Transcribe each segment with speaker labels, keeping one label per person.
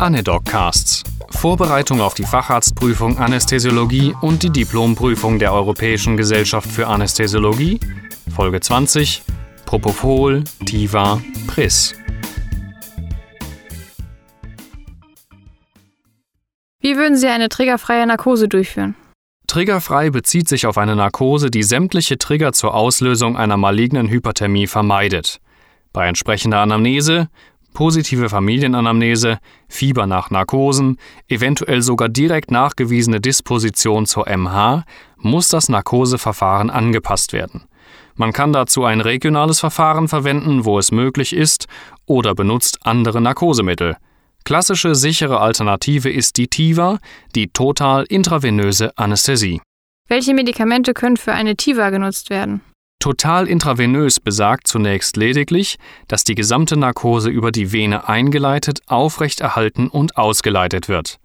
Speaker 1: Anedoccasts. Vorbereitung auf die Facharztprüfung Anästhesiologie und die Diplomprüfung der Europäischen Gesellschaft für Anästhesiologie. Folge 20. Propofol, Tiva, Pris.
Speaker 2: Wie würden Sie eine triggerfreie Narkose durchführen?
Speaker 1: Triggerfrei bezieht sich auf eine Narkose, die sämtliche Trigger zur Auslösung einer malignen Hyperthermie vermeidet. Bei entsprechender Anamnese, positive Familienanamnese, Fieber nach Narkosen, eventuell sogar direkt nachgewiesene Disposition zur MH, muss das Narkoseverfahren angepasst werden. Man kann dazu ein regionales Verfahren verwenden, wo es möglich ist, oder benutzt andere Narkosemittel. Klassische sichere Alternative ist die TIVA, die total intravenöse Anästhesie.
Speaker 2: Welche Medikamente können für eine TIVA genutzt werden?
Speaker 1: Total intravenös besagt zunächst lediglich, dass die gesamte Narkose über die Vene eingeleitet, aufrechterhalten und ausgeleitet wird.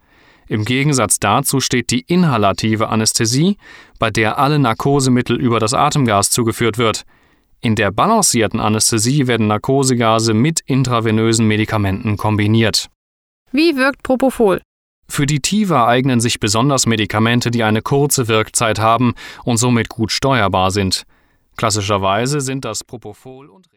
Speaker 1: Im Gegensatz dazu steht die inhalative Anästhesie, bei der alle Narkosemittel über das Atemgas zugeführt wird. In der balancierten Anästhesie werden Narkosegase mit intravenösen Medikamenten kombiniert.
Speaker 2: Wie wirkt Propofol?
Speaker 1: Für die TIVA eignen sich besonders Medikamente, die eine kurze Wirkzeit haben und somit gut steuerbar sind. Klassischerweise sind das Propofol und